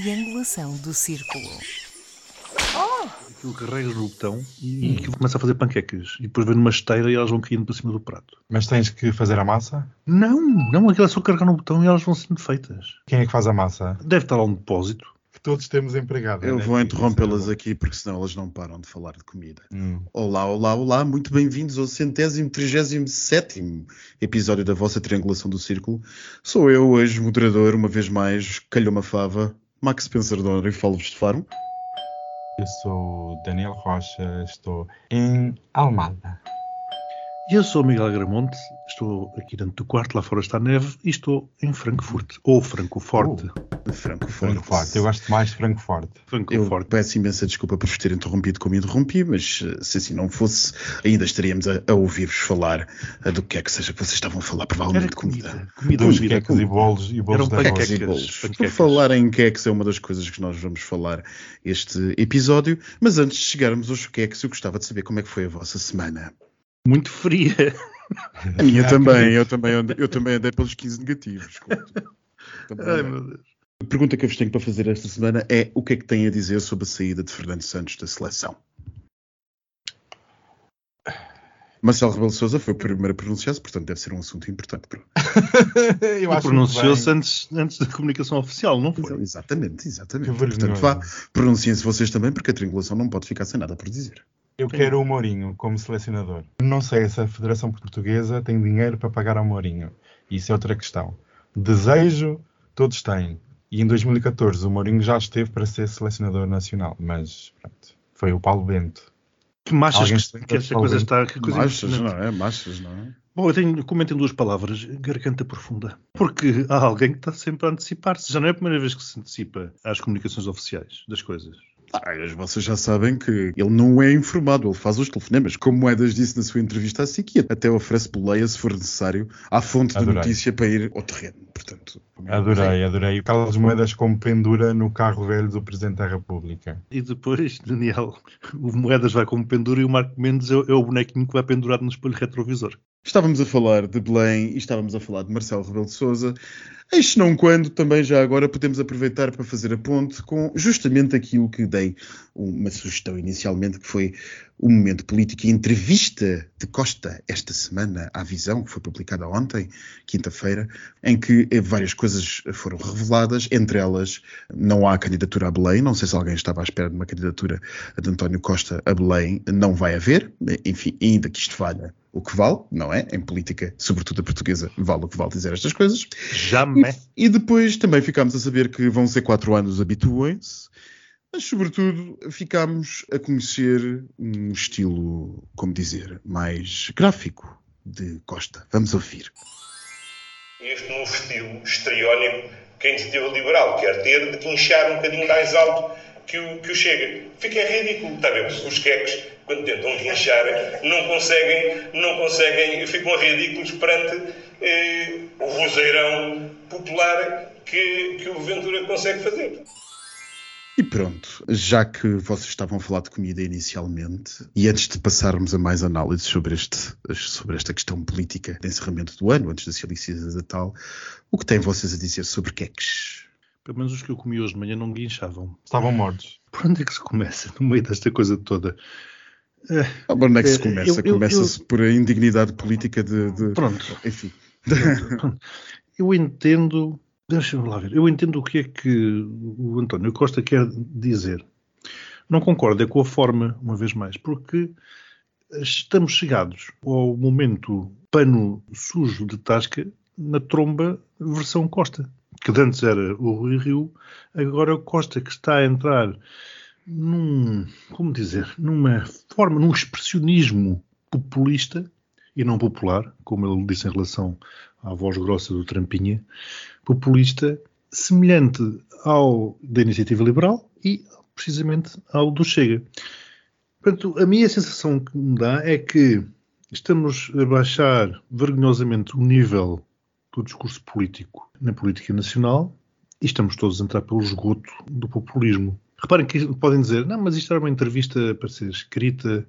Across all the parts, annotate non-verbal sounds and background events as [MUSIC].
triangulação do círculo. Aquilo carregas no botão e, e aquilo começa a fazer panquecas. E depois vem numa esteira e elas vão caindo para cima do prato. Mas tens que fazer a massa? Não, não, aquilo é só carregar no botão e elas vão sendo feitas. Quem é que faz a massa? Deve estar lá um depósito. Que todos temos empregado. Eu né? vou interrompê-las é aqui porque senão elas não param de falar de comida. Hum. Olá, olá, olá, muito bem-vindos ao centésimo, trigésimo sétimo episódio da vossa Triangulação do Círculo. Sou eu, hoje, moderador, uma vez mais, calhou uma fava, Max Spencer Donner e falo-vos de Faro. Eu sou Daniel Rocha, estou em Almada. E eu sou o Miguel Gramonte, estou aqui dentro do quarto, lá fora está a neve, e estou em Frankfurt, ou Francoforte. Frankfurt. Frankfurt. Eu gosto mais de Frankfurt. Eu Frankfurt. peço imensa desculpa por vos ter interrompido como interrompi, mas eh, se assim não fosse, ainda estaríamos a, a ouvir-vos falar eh, do que é que seja que vocês estavam a falar, provavelmente comida. comida. Comida, Dos comida. queques e bolos e bolos Eram da panquecas. E bolos. Por falar em queques é uma das coisas que nós vamos falar este episódio, mas antes de chegarmos aos queques, eu gostava de saber como é que foi a vossa semana. Muito fria. A minha [LAUGHS] também, eu também, andei, eu também andei pelos 15 negativos. [LAUGHS] Ai, meu Deus. A pergunta que eu vos tenho para fazer esta semana é o que é que têm a dizer sobre a saída de Fernando Santos da seleção? Marcelo Rebelo de Sousa foi o primeiro a pronunciar-se, portanto deve ser um assunto importante. para- [LAUGHS] Eu acho pronunciou-se antes, antes da comunicação oficial, não foi? Exatamente, exatamente. Portanto, vá, pronunciem-se vocês também, porque a triangulação não pode ficar sem nada por dizer. Eu quero o Mourinho como selecionador. Não sei se a Federação Portuguesa tem dinheiro para pagar ao Mourinho. Isso é outra questão. Desejo, todos têm. E em 2014 o Mourinho já esteve para ser selecionador nacional, mas pronto, foi o Paulo Bento. Que machas que, que esta coisa de está. Que coisa Machas, não é? Machas, não é? Bom, eu tenho, comento em duas palavras, garganta profunda. Porque há alguém que está sempre a antecipar-se. Já não é a primeira vez que se antecipa às comunicações oficiais das coisas. Ah, vocês já sabem que ele não é informado, ele faz os telefonemas. Como Moedas disse na sua entrevista à SIC, até oferece boleia se for necessário à fonte de Adorei. notícia para ir ao terreno. Portanto, Adorei, adorei. O Carlos Moedas como pendura no carro velho do Presidente da República. E depois, Daniel, o Moedas vai como pendura e o Marco Mendes é, é o bonequinho que vai pendurado no espelho retrovisor. Estávamos a falar de Belém e estávamos a falar de Marcelo Rebelo de Sousa. Eis não quando também já agora podemos aproveitar para fazer a ponte com justamente aquilo que dei uma sugestão inicialmente, que foi o momento político e entrevista de Costa esta semana à Visão, que foi publicada ontem, quinta-feira, em que várias coisas foram reveladas, entre elas não há candidatura a Belém, não sei se alguém estava à espera de uma candidatura de António Costa a Belém, não vai haver, enfim, ainda que isto valha o que vale, não é? Em política, sobretudo a portuguesa, vale o que vale dizer estas coisas. Jamais. E, e depois também ficámos a saber que vão ser quatro anos, habituem-se, mas sobretudo ficámos a conhecer um estilo, como dizer, mais gráfico de Costa. Vamos ouvir. este novo estilo histriónico que a iniciativa liberal quer ter de guinchar um bocadinho mais alto que o, que o Chega. Fica ridículo, está a ver? Os queques, quando tentam guinchar, não conseguem, não conseguem, ficam ridículos perante eh, o vozeirão popular que, que o Ventura consegue fazer. E pronto, já que vocês estavam a falar de comida inicialmente, e antes de passarmos a mais análise sobre, este, sobre esta questão política de encerramento do ano, antes da Cilicida de Natal, o que têm vocês a dizer sobre queques? Pelo menos os que eu comi hoje de manhã não guinchavam. Estavam mortos. Por onde é que se começa no meio desta coisa toda? Ah, onde é que se Eh, começa? Começa-se por a indignidade política de. de- Pronto. Enfim. [LAUGHS] Eu entendo. Deixa-me lá ver. Eu entendo o que é que o António Costa quer dizer. Não concordo é com a forma, uma vez mais, porque estamos chegados ao momento pano sujo de tasca na tromba versão Costa. Que antes era o Rui Rio, agora é o Costa que está a entrar num, como dizer, numa forma, num expressionismo populista e não popular, como ele disse em relação à voz grossa do Trampinha, populista, semelhante ao da Iniciativa Liberal e precisamente ao do Chega. Portanto, a minha sensação que me dá é que estamos a baixar vergonhosamente o nível do discurso político na política nacional e estamos todos a entrar pelo esgoto do populismo. Reparem que podem dizer, não, mas isto era uma entrevista para ser escrita,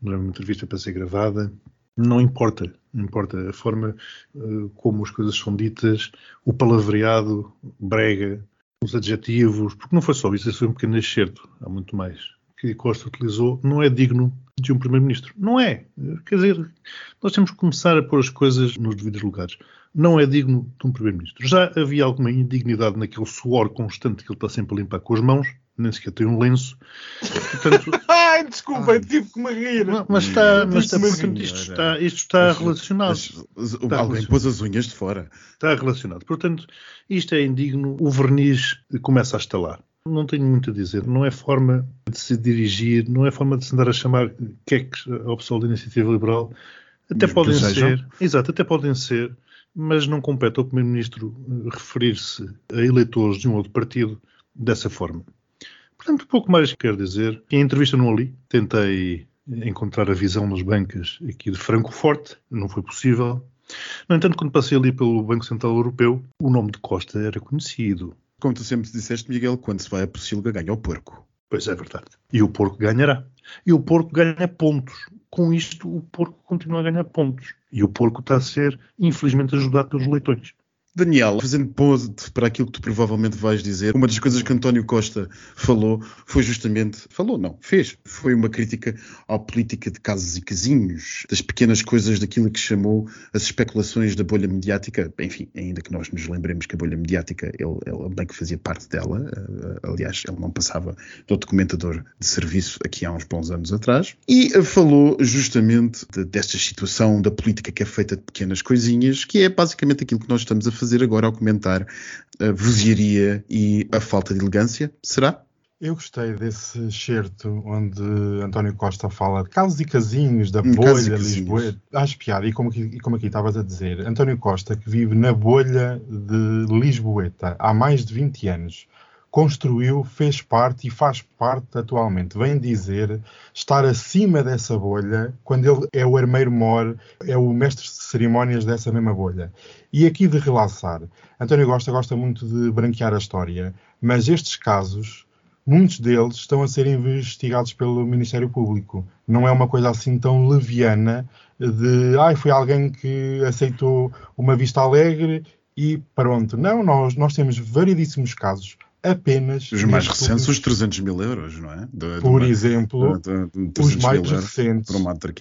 não era uma entrevista para ser gravada. Não importa, não importa a forma uh, como as coisas são ditas, o palavreado brega os adjetivos, porque não foi só isso, isso foi um pequeno excerto, há muito mais, que Costa utilizou, não é digno de um Primeiro-Ministro. Não é. Quer dizer, nós temos que começar a pôr as coisas nos devidos lugares. Não é digno de um Primeiro-Ministro. Já havia alguma indignidade naquele suor constante que ele está sempre a limpar com as mãos, nem sequer tem um lenço. Portanto, [LAUGHS] Ai, desculpa, eu tive que me rir. Não, mas está, mas está, portanto, isto está, isto está Mas- relacionado. mas- mas Está alguém relacionado. pôs as unhas de fora. Está relacionado. Portanto, isto é indigno. O verniz começa a estalar. Não tenho muito a dizer. Não é forma de se dirigir, não é forma de se andar a chamar queques ao pessoal da Iniciativa Liberal. Até Mesmo que podem sejam. ser. Exato, até podem ser. Mas não compete ao Primeiro-Ministro eh, referir-se a eleitores de um outro partido dessa forma. Portanto, pouco mais quero dizer. Em entrevista no Ali, tentei encontrar a visão nas bancas aqui de Francoforte, não foi possível. No entanto, quando passei ali pelo Banco Central Europeu, o nome de Costa era conhecido. Como tu sempre disseste, Miguel, quando se vai a Pocilga, ganha o porco. Pois é verdade. E o porco ganhará. E o porco ganha pontos. Com isto, o porco continua a ganhar pontos. E o porco está a ser, infelizmente, ajudado pelos leitões. Daniel, fazendo pose para aquilo que tu provavelmente vais dizer, uma das coisas que António Costa falou foi justamente, falou não, fez, foi uma crítica à política de casos e casinhos, das pequenas coisas daquilo que chamou as especulações da bolha mediática, enfim, ainda que nós nos lembremos que a bolha mediática, ele, ele bem que fazia parte dela, eh, aliás, ele não passava do documentador de serviço aqui há uns bons anos atrás, e eh, falou justamente de- desta situação da política que é feita de pequenas coisinhas, que é basicamente aquilo que nós estamos a fazer agora ao comentar a vozearia e a falta de elegância. Será? Eu gostei desse excerto onde António Costa fala de casos e casinhos, da Hum, bolha. Lisboa. Acho piada, e como, aqui, e como aqui estavas a dizer, António Costa, que vive na bolha de Lisboeta há mais de 20 anos, construiu, fez parte e faz parte atualmente. Vem dizer estar acima dessa bolha quando ele é o armeiro mor, é o mestre de cerimónias dessa mesma bolha. E aqui de relaxar, António Costa gosta muito de branquear a história, mas estes casos muitos deles estão a ser investigados pelo Ministério Público. Não é uma coisa assim tão leviana de, ai, foi alguém que aceitou uma vista alegre e pronto. Não, nós, nós temos variedíssimos casos. Apenas. Os mais recentes, os últimos- 300 mil euros, não é? De- de Por uma- exemplo, de- os 300 mais recentes.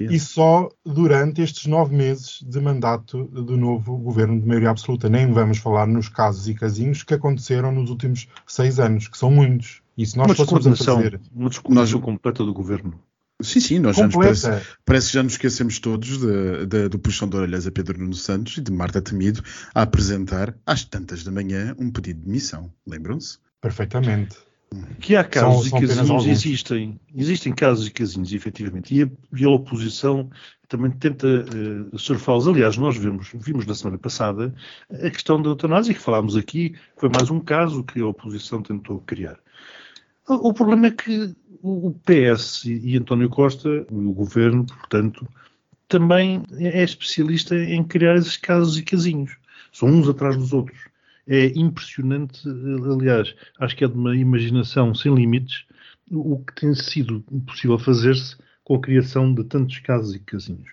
E só durante estes nove meses de mandato do novo governo de maioria absoluta. Nem vamos falar nos casos e casinhos que aconteceram nos últimos seis anos, que são muitos. E se nós uma fôssemos fazer uma descoordenação completa do governo. Sim, sim, nós já nos parece, parece que já nos esquecemos todos de- de- do puxão de orelhas a Pedro Nuno Santos e de Marta Temido a apresentar, às tantas da manhã, um pedido de missão. Lembram-se? Perfeitamente. Que há casos são e casinhos, existem. Existem casos e casinhos, efetivamente. E a, e a oposição também tenta eh, surfá-los. Aliás, nós vimos, vimos na semana passada a questão da eutanásia, que falámos aqui, foi mais um caso que a oposição tentou criar. O, o problema é que o o PS e, e António Costa, o governo, portanto, também é especialista em criar esses casos e casinhos. São uns atrás dos outros. É impressionante, aliás, acho que é de uma imaginação sem limites o que tem sido possível fazer-se com a criação de tantos casos e casinhos.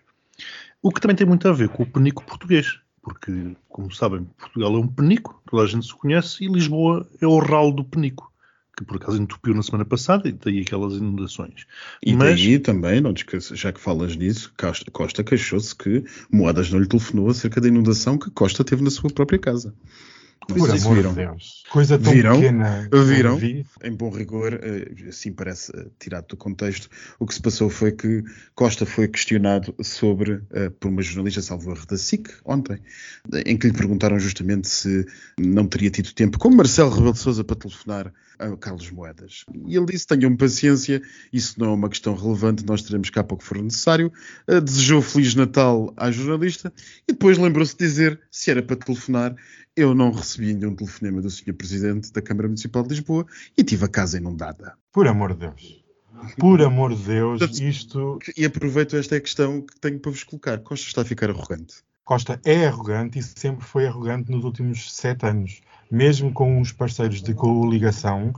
O que também tem muito a ver com o penico português, porque, como sabem, Portugal é um penico, toda a gente se conhece, e Lisboa é o ralo do penico, que por acaso entupiu na semana passada e daí aquelas inundações. E Mas- daí também, não te esqueças, já que falas nisso, Costa, Costa queixou-se que Moedas não lhe telefonou acerca da inundação que Costa teve na sua própria casa. Por sei se amor viram. de Deus. Coisa tão Viram? pequena. Viram? Vi. Em bom rigor, eh, assim parece eh, tirado do contexto, o que se passou foi que Costa foi questionado sobre, eh, por uma jornalista, salvo erro, da SIC, ontem, em que lhe perguntaram justamente se não teria tido tempo, como Marcelo Rebelo de Sousa, para telefonar a Carlos Moedas. E ele disse, tenham paciência, isso não é uma questão relevante, nós teremos cá para o que for necessário. Desejou Feliz Natal à jornalista e depois lembrou-se de dizer, se era para telefonar, eu não recebi nenhum telefonema do Sr. Presidente da Câmara Municipal de Lisboa e tive a casa inundada. Por amor de Deus. Por amor de Deus, isto. E aproveito esta questão que tenho para vos colocar. Costa está a ficar arrogante. Costa é arrogante e sempre foi arrogante nos últimos sete anos. Mesmo com os parceiros de coligação,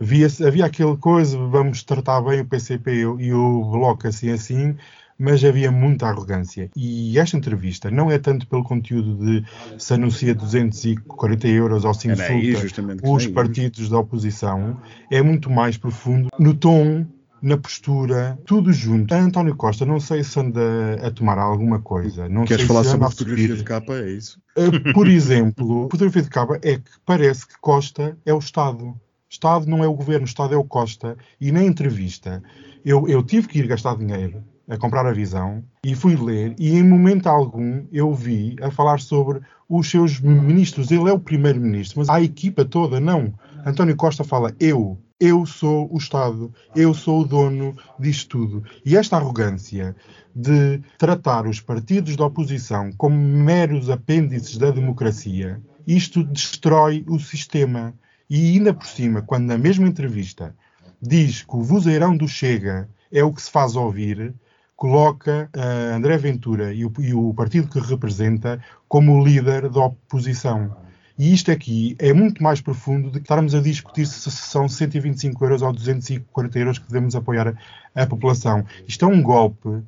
via havia aquele coisa, vamos tratar bem o PCP e o Bloco assim assim, mas havia muita arrogância. E esta entrevista não é tanto pelo conteúdo de se anuncia 240 euros ou se aí, insulta que os partidos da oposição, é muito mais profundo no tom, na postura, tudo junto. A António Costa, não sei se anda a tomar alguma coisa. Não Queres sei falar se sobre a fotografia de capa? É isso? Uh, Por [LAUGHS] exemplo, a fotografia de capa é que parece que Costa é o Estado. Estado não é o governo, Estado é o Costa. E na entrevista, eu, eu tive que ir gastar dinheiro a comprar a visão e fui ler, e em momento algum eu vi a falar sobre os seus ministros. Ele é o primeiro-ministro, mas a equipa toda não. António Costa fala eu. Eu sou o Estado, eu sou o dono disto tudo. E esta arrogância de tratar os partidos da oposição como meros apêndices da democracia, isto destrói o sistema. E ainda por cima, quando na mesma entrevista diz que o vozeirão do Chega é o que se faz ouvir, coloca eh, André Ventura e o, e o partido que representa como líder da oposição. E isto aqui é muito mais profundo do que estarmos a discutir se são 125 euros ou 240 euros que devemos apoiar a, a população. Isto é um golpe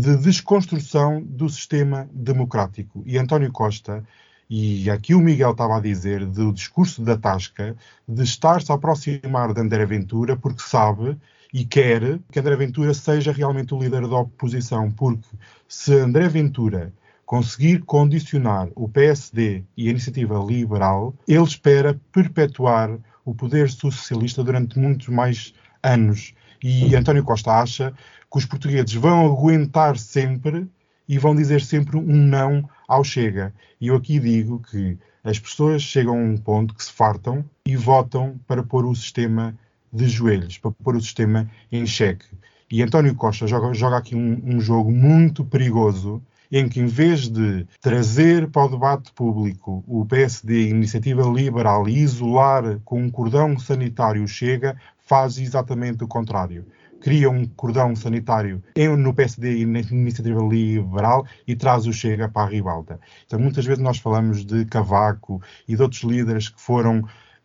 de desconstrução do sistema democrático. E António Costa, e aqui o Miguel estava a dizer do discurso da Tasca, de estar-se a aproximar de André Ventura porque sabe e quer que André Ventura seja realmente o líder da oposição, porque se André Ventura conseguir condicionar o PSD e a iniciativa liberal, ele espera perpetuar o poder socialista durante muitos mais anos. E António Costa acha que os portugueses vão aguentar sempre e vão dizer sempre um não ao Chega. E eu aqui digo que as pessoas chegam a um ponto que se fartam e votam para pôr o sistema de joelhos, para pôr o sistema em xeque. E António Costa joga, joga aqui um, um jogo muito perigoso em que, em vez de trazer para o debate público o PSD a Iniciativa Liberal e isolar com um cordão sanitário Chega, faz exatamente o contrário. Cria um cordão sanitário no PSD e na Iniciativa Liberal e traz o Chega para a ribalta. Então, muitas vezes nós falamos de Cavaco e de outros líderes que foram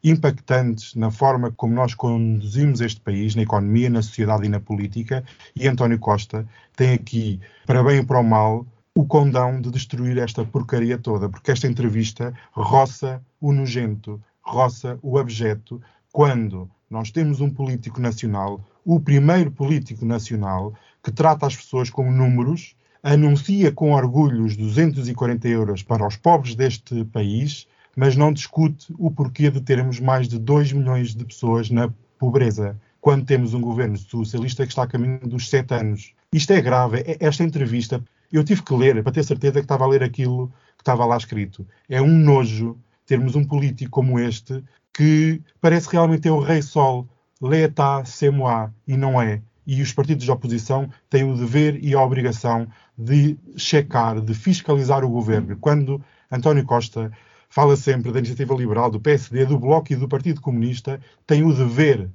impactantes na forma como nós conduzimos este país, na economia, na sociedade e na política, e António Costa tem aqui, para bem e para o mal, o condão de destruir esta porcaria toda, porque esta entrevista roça o nojento, roça o abjeto, quando nós temos um político nacional, o primeiro político nacional, que trata as pessoas como números, anuncia com orgulho os 240 euros para os pobres deste país, mas não discute o porquê de termos mais de 2 milhões de pessoas na pobreza, quando temos um governo socialista que está a caminho dos 7 anos. Isto é grave. É- Esta entrevista, eu tive que ler para ter certeza que estava a ler aquilo que estava lá escrito. É um nojo termos um político como este que parece realmente ter o rei sol, l'état, c'est moi, e não é. E os partidos de oposição têm o dever e a obrigação de checar, de fiscalizar o governo. Quando António Costa fala sempre da iniciativa liberal, do PSD, do Bloco e do Partido Comunista, tem o dever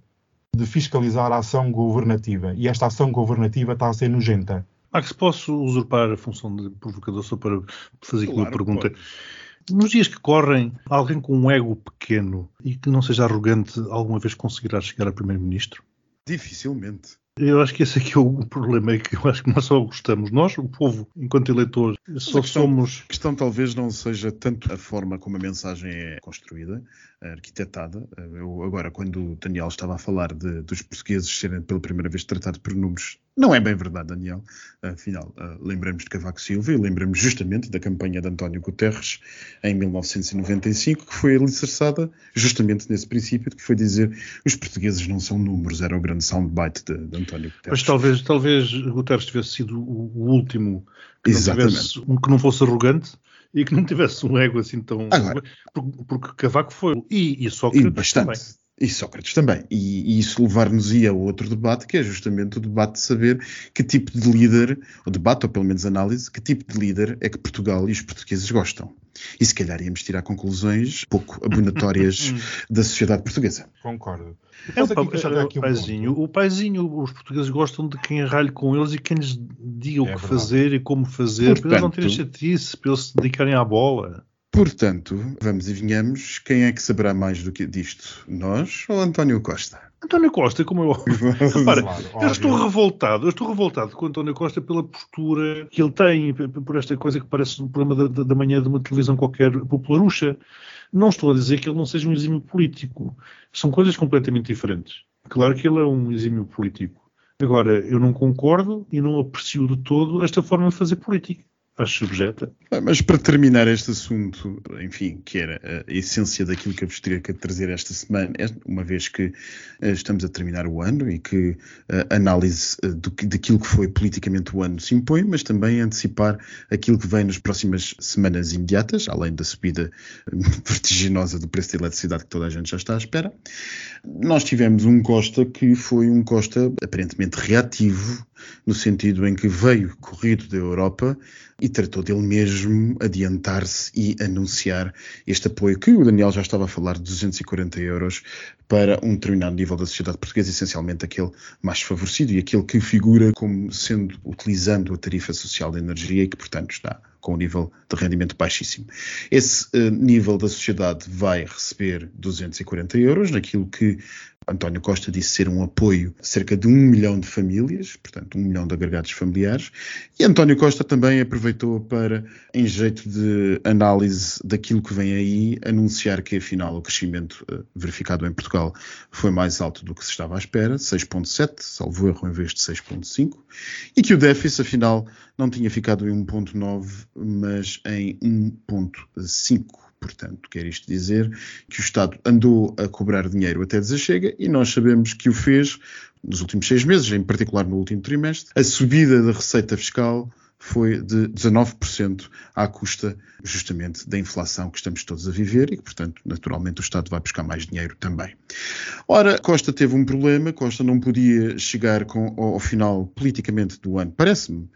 de fiscalizar a ação governativa. E esta ação governativa está a ser nojenta. Max, posso usurpar a função de provocador só para fazer aqui uma Claro, pergunta? Nos dias que correm, alguém com um ego pequeno e que não seja arrogante alguma vez conseguirá chegar a primeiro-ministro? Dificilmente. Eu acho que esse aqui é o problema, é que eu acho que nós só gostamos, nós, o povo, enquanto eleitores, só a questão- somos. A questão talvez não seja tanto a forma como a mensagem é construída, arquitetada. Eu, agora, quando o Daniel estava a falar de- dos portugueses serem pela primeira vez tratados por números, não é bem verdade, Daniel. Afinal, eh, lembramos de Cavaco Silva e lembramos justamente da campanha de António Guterres em 1995, que foi alicerçada justamente nesse princípio, que foi dizer os portugueses não são números, era o grande soundbite de, de António Guterres. Mas talvez, talvez Guterres tivesse sido o, último que não, tivesse, um que não fosse arrogante e que não tivesse um ego assim tão. Agora. porque, porque Cavaco foi. E, e E Sócrates bastante. também. E Sócrates também. E, e isso levar-nos-ia a outro debate, que é justamente o debate de saber que tipo de líder, o debate, ou pelo menos análise, que tipo de líder é que Portugal e os portugueses gostam. E se calhar íamos tirar conclusões pouco abonatórias [LAUGHS] da sociedade portuguesa. Concordo. É o, Posso aqui o um paizinho. ponto? O paizinho, os portugueses gostam de quem ralhe com eles e quem lhes diga o É que verdade. fazer e como fazer, para eles não terem Portanto- chatice, para eles se dedicarem à bola. Portanto, vamos e venhamos. Quem é que saberá mais do que disto? Nós ou António Costa? António Costa, como eu. [LAUGHS] Repara, Claro, eu estou revoltado, eu estou revoltado com António Costa pela postura que ele tem, por esta coisa que parece um programa da, da- da manhã de uma televisão qualquer popularucha. Não estou a dizer que ele não seja um exímio político. São coisas completamente diferentes. Claro que ele é um exímio político. Agora, eu não concordo e não aprecio de todo esta forma de fazer política. Acho subjeta. Mas para terminar este assunto, enfim, que era a essência daquilo que eu vos teria que trazer esta semana, é- uma vez que eh, estamos a terminar o ano e que a análise eh, do daquilo que foi politicamente o ano se impõe, mas também antecipar aquilo que vem nas próximas semanas imediatas, além da subida eh, [LAUGHS] vertiginosa do preço da eletricidade que toda a gente já está à espera. Nós tivemos um Costa que foi um Costa aparentemente reativo, no sentido em que veio corrido da Europa e tratou dele mesmo adiantar-se e anunciar este apoio que o Daniel já estava a falar de 240 euros para um determinado nível da sociedade portuguesa, essencialmente aquele mais favorecido e aquele que figura como sendo utilizando a tarifa social de energia e que, portanto, está com um nível de rendimento baixíssimo. Esse eh, nível da sociedade vai receber 240 euros, naquilo que António Costa disse ser um apoio a cerca de um milhão de famílias, portanto, um milhão de agregados familiares. E António Costa também aproveitou para, em jeito de análise daquilo que vem aí, anunciar que, afinal, o crescimento eh, verificado em Portugal foi mais alto do que se estava à espera, 6,7, salvo erro, em vez de 6,5, e que o déficit, afinal, não tinha ficado em 1,9, mas em 1,5. Portanto, quer isto dizer que o Estado andou a cobrar dinheiro até desachega e nós sabemos que o fez nos últimos seis meses, em particular no último trimestre. A subida da receita fiscal foi de 19% à custa justamente da inflação que estamos todos a viver e que, portanto, naturalmente o Estado vai buscar mais dinheiro também. Ora, Costa teve um problema, Costa não podia chegar com, ao, ao final politicamente do ano, parece-me,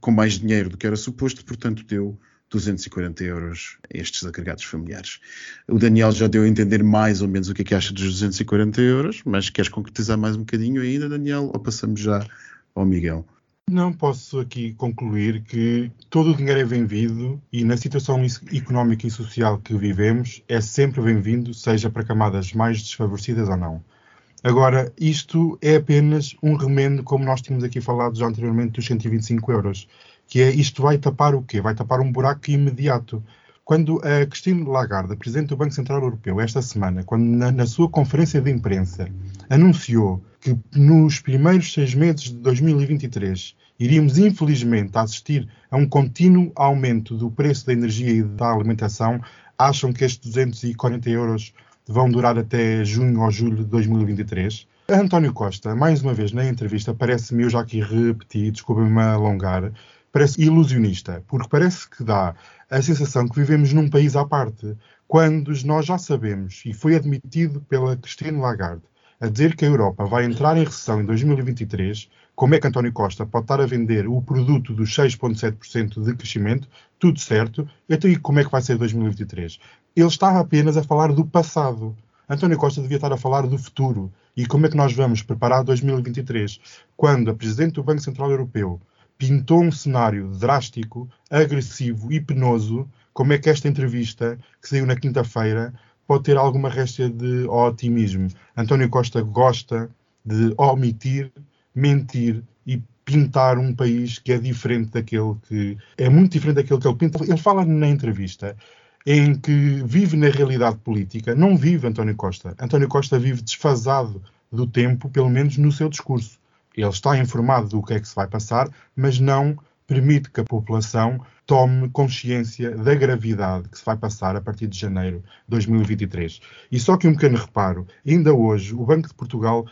com mais dinheiro do que era suposto, portanto deu 240 euros a estes agregados familiares. O Daniel já deu a entender mais ou menos o que é que acha dos 240 euros, mas queres concretizar mais um bocadinho ainda, Daniel, ou passamos já ao Miguel? Não posso aqui concluir que todo o dinheiro é bem-vindo e na situação económica e social que vivemos é sempre bem-vindo, seja para camadas mais desfavorecidas ou não. Agora, isto é apenas um remendo, como nós tínhamos aqui falado já anteriormente, dos 125 euros, que é isto vai tapar o quê? Vai tapar um buraco imediato. Quando a Christine Lagarde, Presidente do Banco Central Europeu, esta semana, quando na, na sua conferência de imprensa anunciou que nos primeiros seis meses de 2023 iríamos infelizmente assistir a um contínuo aumento do preço da energia e da alimentação, acham que estes 240 euros vão durar até junho ou julho de 2023? António Costa, mais uma vez na entrevista, parece-me, eu já aqui repeti, desculpem-me alongar, parece ilusionista, porque parece que dá a sensação que vivemos num país à parte, quando nós já sabemos, e foi admitido pela Christine Lagarde, a dizer que a Europa vai entrar em recessão em 2023, como é que António Costa pode estar a vender o produto dos 6,7% de crescimento, tudo certo, então e como é que vai ser 2023? Ele está apenas a falar do passado. António Costa devia estar a falar do futuro. E como é que nós vamos preparar 2023? Quando a Presidente do Banco Central Europeu pintou um cenário drástico, agressivo e penoso, como é que esta entrevista, que saiu na quinta-feira, pode ter alguma réstia de otimismo? António Costa gosta de omitir, mentir e pintar um país que é diferente daquele que é muito diferente daquele que ele pinta. Ele fala na entrevista em que vive na realidade política, não vive António Costa. António Costa vive desfasado do tempo, pelo menos no seu discurso. Ele está informado do que é que se vai passar, mas não permite que a população tome consciência da gravidade que se vai passar a partir de janeiro de 2023. E só que um pequeno reparo, ainda hoje o Banco de Portugal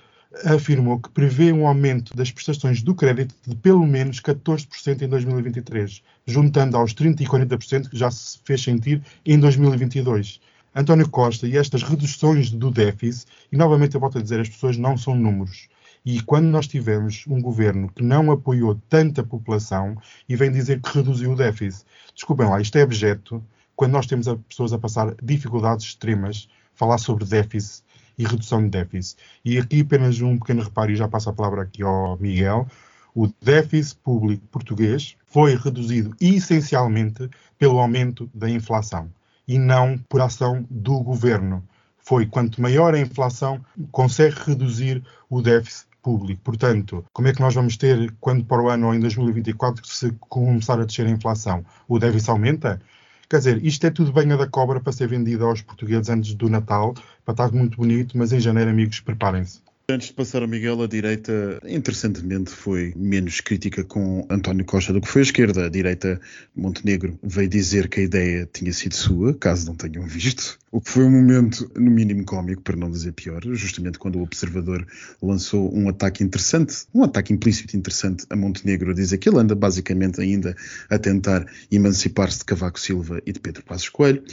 afirmou que prevê um aumento das prestações do crédito de pelo menos 14% em 2023, juntando aos 30% e 40% que já se fez sentir em 2022. António Costa e estas reduções do déficit, e novamente eu volto a dizer, as pessoas não são números. E quando nós tivemos um governo que não apoiou tanta população e vem dizer que reduziu o déficit, desculpem lá, isto é objeto, quando nós temos a pessoas a passar dificuldades extremas, falar sobre déficit e redução de déficit. E aqui apenas um pequeno reparo, e já passo a palavra aqui ao Miguel. O déficit público português foi reduzido essencialmente pelo aumento da inflação. e não por ação do governo. Foi quanto maior a inflação, consegue reduzir o déficit público. Portanto, como é que nós vamos ter, quando para o ano ou em 2024, se começar a descer a inflação? O déficit aumenta? Quer dizer, isto é tudo banha da cobra para ser vendido aos portugueses antes do Natal, para estar muito bonito, mas em janeiro, amigos, preparem-se. Antes de passar ao Miguel, a direita, interessantemente, foi menos crítica com António Costa do que foi a esquerda. A direita, Montenegro, veio dizer que a ideia tinha sido sua, caso não tenham visto. O que foi um momento, no mínimo, cómico, para não dizer pior, justamente quando o Observador lançou um ataque interessante, um ataque implícito interessante a Montenegro, a dizer que ele anda basicamente ainda a tentar emancipar-se de Cavaco Silva e de Pedro Passos Coelho.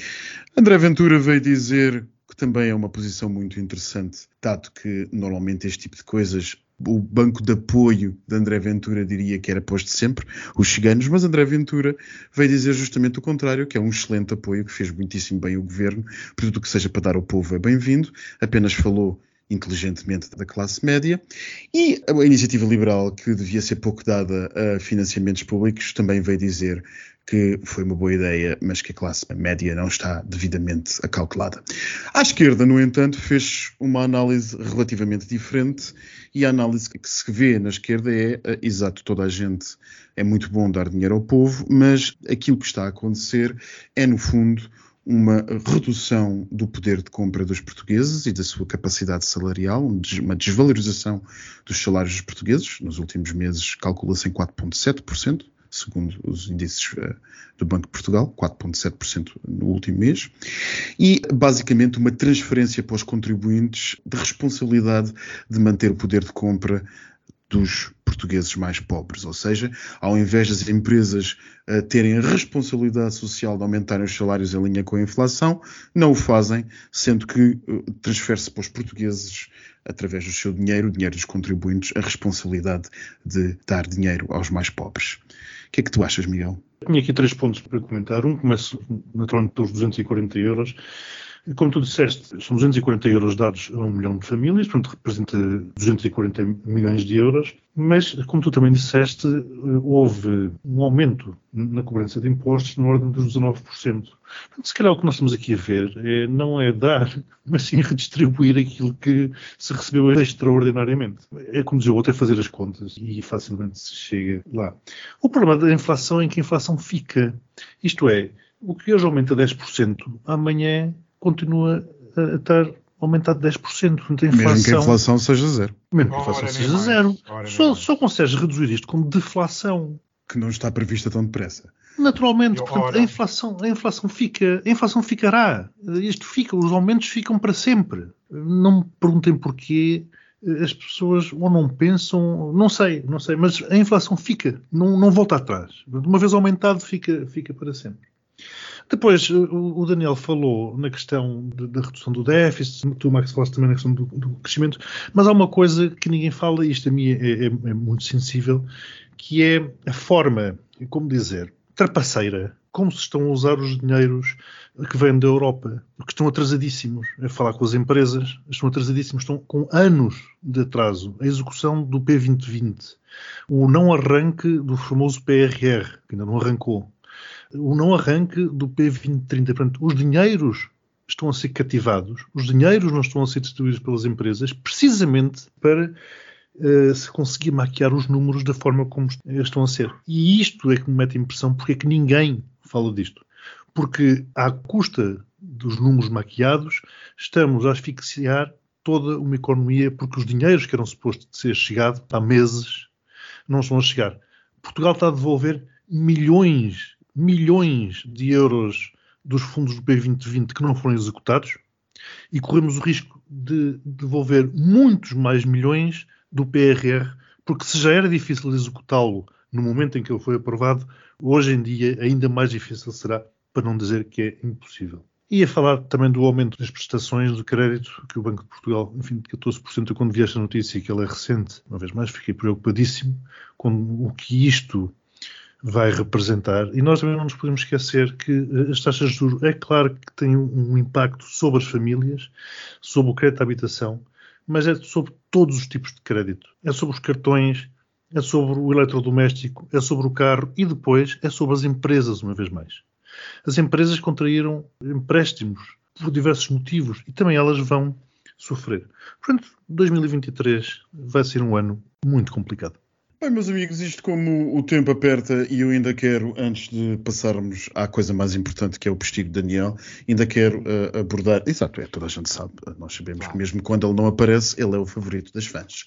André Ventura veio dizer que também é uma posição muito interessante, dado que normalmente este tipo de coisas o banco de apoio de André Ventura diria que era posto sempre, os chiganos, mas André Ventura veio dizer justamente o contrário, que é um excelente apoio, que fez muitíssimo bem o governo, tudo o que seja para dar ao povo é bem-vindo, apenas falou inteligentemente da classe média, e a iniciativa liberal, que devia ser pouco dada a financiamentos públicos, também veio dizer que foi uma boa ideia, mas que a classe média não está devidamente acautelada. À esquerda, no entanto, fez uma análise relativamente diferente e a análise que se vê na esquerda é, eh, exato, toda a gente é muito bom dar dinheiro ao povo, mas aquilo que está a acontecer é, no fundo, uma redução do poder de compra dos portugueses e da sua capacidade salarial, uma desvalorização dos salários dos portugueses. Nos últimos meses calcula-se em 4,7%, segundo os índices uh, do Banco de Portugal, 4,7% no último mês, e basicamente uma transferência para os contribuintes de responsabilidade de manter o poder de compra dos portugueses mais pobres. Ou seja, ao invés das empresas uh, terem a responsabilidade social de aumentarem os salários em linha com a inflação, não o fazem, sendo que uh, transfere-se para os portugueses através do seu dinheiro, o dinheiro dos contribuintes, a responsabilidade de dar dinheiro aos mais pobres. O que é que tu achas, Miguel? Tinha aqui três pontos para comentar. Um começa naturalmente pelos 240 euros. Como tu disseste, são 240 euros dados a um milhão de famílias, portanto representa 240 milhões de euros, mas, como tu também disseste, houve um aumento na cobrança de impostos na ordem dos 19%. Portanto, se calhar o que nós estamos aqui a ver é, não é dar, [LAUGHS] mas sim redistribuir aquilo que se recebeu extraordinariamente. É como dizer, o outro é fazer as contas e facilmente se chega lá. O problema da inflação é que a inflação fica. Isto é, o que hoje aumenta 10%, amanhã continua a estar aumentado 10%. Portanto, a inflação, mesmo que a inflação seja zero. Mesmo que a inflação seja zero. Só, só consegues reduzir isto com deflação. Que não está prevista tão depressa. Naturalmente, portanto, a, inflação, a inflação fica, a inflação ficará. Isto fica, os aumentos ficam para sempre. Não me perguntem porquê as pessoas ou não pensam, não sei, não sei, mas a inflação fica, não, não volta atrás. Uma vez aumentado, fica, fica para sempre. Depois, o Daniel falou na questão da redução do déficit, tu, Max, falaste também na questão do, do, crescimento, mas há uma coisa que ninguém fala, e isto a mim é, é, é muito sensível, que é a forma, como dizer, trapaceira, como se estão a usar os dinheiros que vêm da Europa, porque estão atrasadíssimos a falar com as empresas, estão atrasadíssimos, estão com anos de atraso. A execução do P2020, o não arranque do famoso PRR, que ainda não arrancou, o não arranque do P2030. Portanto, os dinheiros estão a ser cativados, os dinheiros não estão a ser distribuídos pelas empresas, precisamente para uh, se conseguir maquiar os números da forma como estão a ser. E isto é que me mete impressão porque é que ninguém fala disto. Porque, à custa dos números maquiados, estamos a asfixiar toda uma economia, porque os dinheiros que eram supostos ser chegado há meses não estão a chegar. Portugal está a devolver milhões milhões de euros dos fundos do P2020 que não foram executados e corremos o risco de devolver muitos mais milhões do PRR, porque se já era difícil executá-lo no momento em que ele foi aprovado, hoje em dia ainda mais difícil será, para não dizer que é impossível. E a falar também do aumento das prestações do crédito, que o Banco de Portugal, enfim, de 14%, eu quando vi esta notícia, que ela é recente, uma vez mais fiquei preocupadíssimo com o que isto vai representar. E nós também não nos podemos esquecer que eh, as taxas de juros, é claro que têm um impacto sobre as famílias, sobre o crédito à habitação, mas é sobre todos os tipos de crédito. É sobre os cartões, é sobre o eletrodoméstico, é sobre o carro e depois é sobre as empresas, uma vez mais. As empresas contraíram empréstimos por diversos motivos e também elas vão sofrer. Portanto, 2023 vai ser um ano muito complicado. Bem, meus amigos, isto como o tempo aperta e eu ainda quero, antes de passarmos à coisa mais importante que é o postigo de Daniel, ainda quero uh, abordar. Exato, é, toda a gente sabe, nós sabemos que mesmo quando ele não aparece, ele é o favorito das fãs.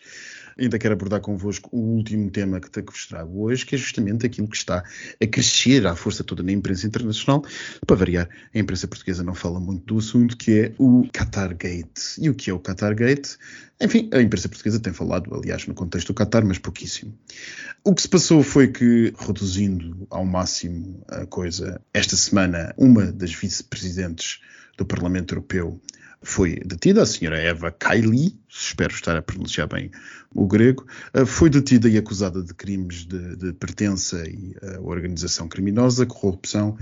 Ainda quero abordar convosco o último tema que, que vos trago hoje, que é justamente aquilo que está a crescer à força toda na imprensa internacional. Para variar, a imprensa portuguesa não fala muito do assunto, que é o Qatar Gate. E o que é o Qatar Gate? Enfim, a imprensa portuguesa tem falado, aliás, no contexto do Qatar, mas pouquíssimo. O que se passou foi que, reduzindo ao máximo a coisa, esta semana, uma das vice-presidentes do Parlamento Europeu foi detida, a senhora Eva Kaili, espero estar a pronunciar bem o grego, eh, foi detida e acusada de crimes de, de pertença e uh, organização criminosa, corrupção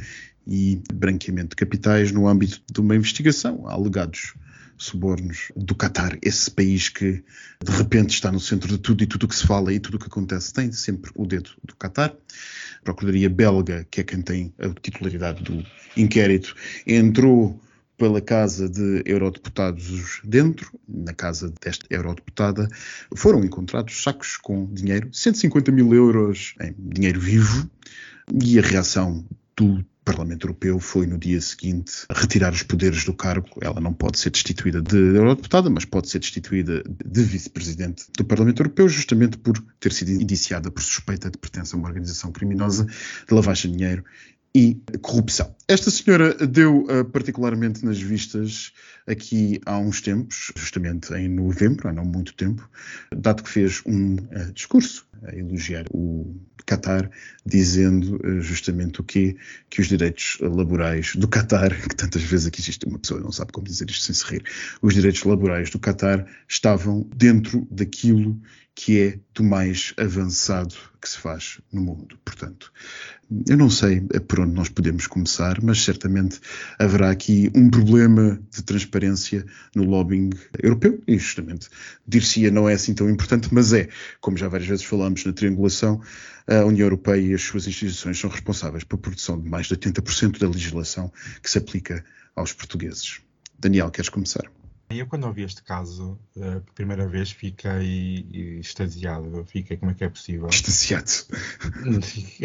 e branqueamento de capitais no âmbito de uma investigação alegados subornos do Qatar, esse país que de repente está no centro de tudo e tudo o que se fala e tudo o que acontece tem sempre o dedo do Qatar. A Procuradoria belga, que é quem tem a titularidade do inquérito, entrou pela casa de eurodeputados dentro, na casa desta eurodeputada, foram encontrados sacos com dinheiro, 150 mil euros em dinheiro vivo, e a reação do Parlamento Europeu foi no dia seguinte retirar os poderes do cargo. Ela não pode ser destituída de eurodeputada, mas pode ser destituída de vice-presidente do Parlamento Europeu, justamente por ter sido indiciada por suspeita de pertença a uma organização criminosa de lavagem de dinheiro e corrupção. Esta senhora deu uh, particularmente nas vistas aqui há uns tempos, justamente em novembro, há não muito tempo, dado que fez um uh, discurso a elogiar o Qatar, dizendo uh, justamente o quê? Que os direitos laborais do Qatar, [LAUGHS] que tantas vezes aqui existe uma pessoa não sabe como dizer isto sem se rir, os direitos laborais do Qatar estavam dentro daquilo que é do mais avançado que se faz no mundo. Portanto, eu não sei por onde nós podemos começar, mas certamente haverá aqui um problema de transparência no lobbying europeu, e justamente dir-se-ia não é assim tão importante, mas é, como já várias vezes falamos na triangulação, a União Europeia e as suas instituições são responsáveis pela produção de mais de 80% da legislação que se aplica aos portugueses. Daniel, queres começar? Eu, quando ouvi este caso, uh, primeira vez, fiquei extasiado. Fiquei, como é que é possível? [LAUGHS] Extasiado.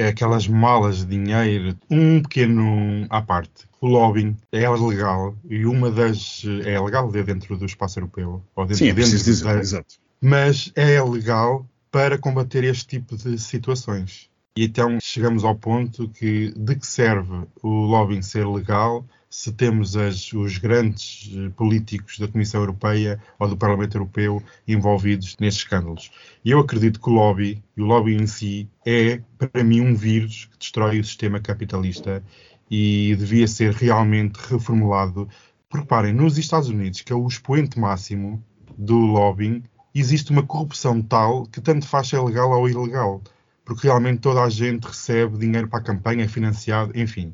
Aquelas malas de dinheiro, um pequeno à parte. O lobbying é legal e uma das. É legal dentro do espaço europeu. Ou dentro, Sim, é dentro preciso dizer, da, exato. Mas é legal para combater este tipo de situações. E então chegamos ao ponto que de que serve o lobbying ser legal se temos as, os grandes eh, políticos da Comissão Europeia ou do Parlamento Europeu envolvidos nestes escândalos. E eu acredito que o lobby, e o lobby em si, é, para mim, um vírus que destrói o sistema capitalista e devia ser realmente reformulado. Porque, reparem, nos Estados Unidos, que é o expoente máximo do lobbying, existe uma corrupção tal que tanto faz ser legal ou ilegal. Porque realmente toda a gente recebe dinheiro para a campanha, é financiado, enfim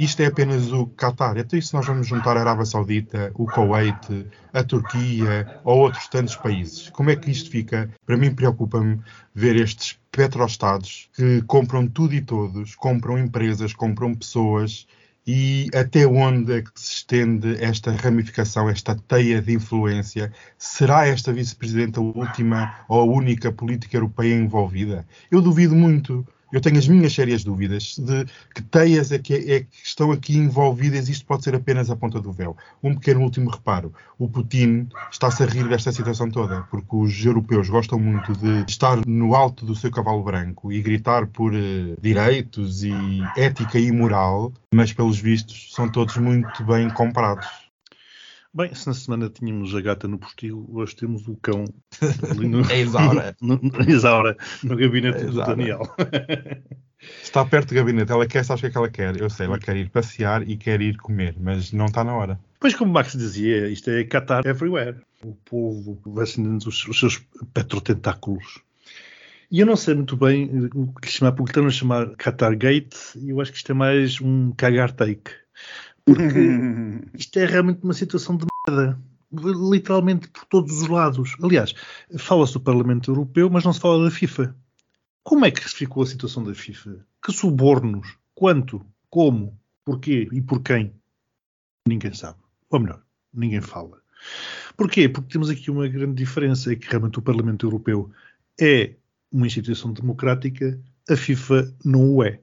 isto é apenas o Qatar. Então, isso nós vamos juntar a Arábia Saudita, o Kuwait, a Turquia ou outros tantos países. Como é que isto fica? Para mim, preocupa-me ver estes petroestados que compram tudo e todos, compram empresas, compram pessoas e até onde é que se estende esta ramificação, esta teia de influência? Será esta vice-presidenta a última ou a única política europeia envolvida? Eu duvido muito eu tenho as minhas sérias dúvidas de que teias é que, é que, estão aqui envolvidas. Isto pode ser apenas a ponta do véu. Um pequeno último reparo: o Putin está-se a rir desta situação toda, porque os europeus gostam muito de estar no alto do seu cavalo branco e gritar por uh, direitos e ética e moral, mas pelos vistos são todos muito bem comprados. Bem, se na semana tínhamos a gata no postigo, hoje temos o cão ali no, [LAUGHS] é Isaura. [LAUGHS] No, no, Isaura, no gabinete é do Daniel. [LAUGHS] Está perto do gabinete, ela quer, sabe o que é que ela quer? Eu sei, ela quer ir passear e quer ir comer, mas não está na hora. Pois, como o Max dizia, isto é Qatar everywhere. O povo vai acendendo os, os seus petrotentáculos. E eu não sei muito bem o que chamar, porque estão a chamar Qatar Gate, e eu acho que isto é mais um cagar take. Porque [LAUGHS] isto é realmente uma situação de merda. Literalmente por todos os lados. Aliás, fala-se do Parlamento Europeu, mas não se fala da FIFA. Como é que ficou a situação da FIFA? Que subornos? Quanto? Como? Porquê e por quem? Ninguém sabe. Ou melhor, ninguém fala. Porquê? Porque temos aqui uma grande diferença, é que realmente o Parlamento Europeu é uma instituição democrática, a FIFA não o é.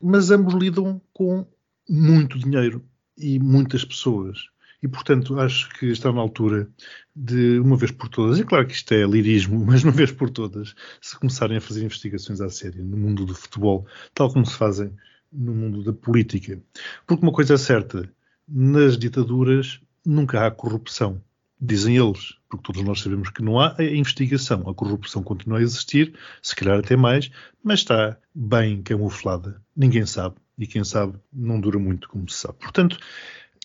Mas ambos lidam com muito dinheiro e muitas pessoas. E, portanto, acho que está na altura de, uma vez por todas, e claro que isto é lirismo, [LAUGHS] mas uma vez por todas, se começarem a fazer investigações à sério no mundo do futebol, tal como se fazem no mundo da política. Porque uma coisa é certa, nas ditaduras nunca há corrupção. Dizem eles, porque todos nós sabemos que não há a investigação. A corrupção continua a existir, se calhar até mais, mas está bem camuflada. Ninguém sabe. E quem sabe não dura muito, como se sabe. Portanto,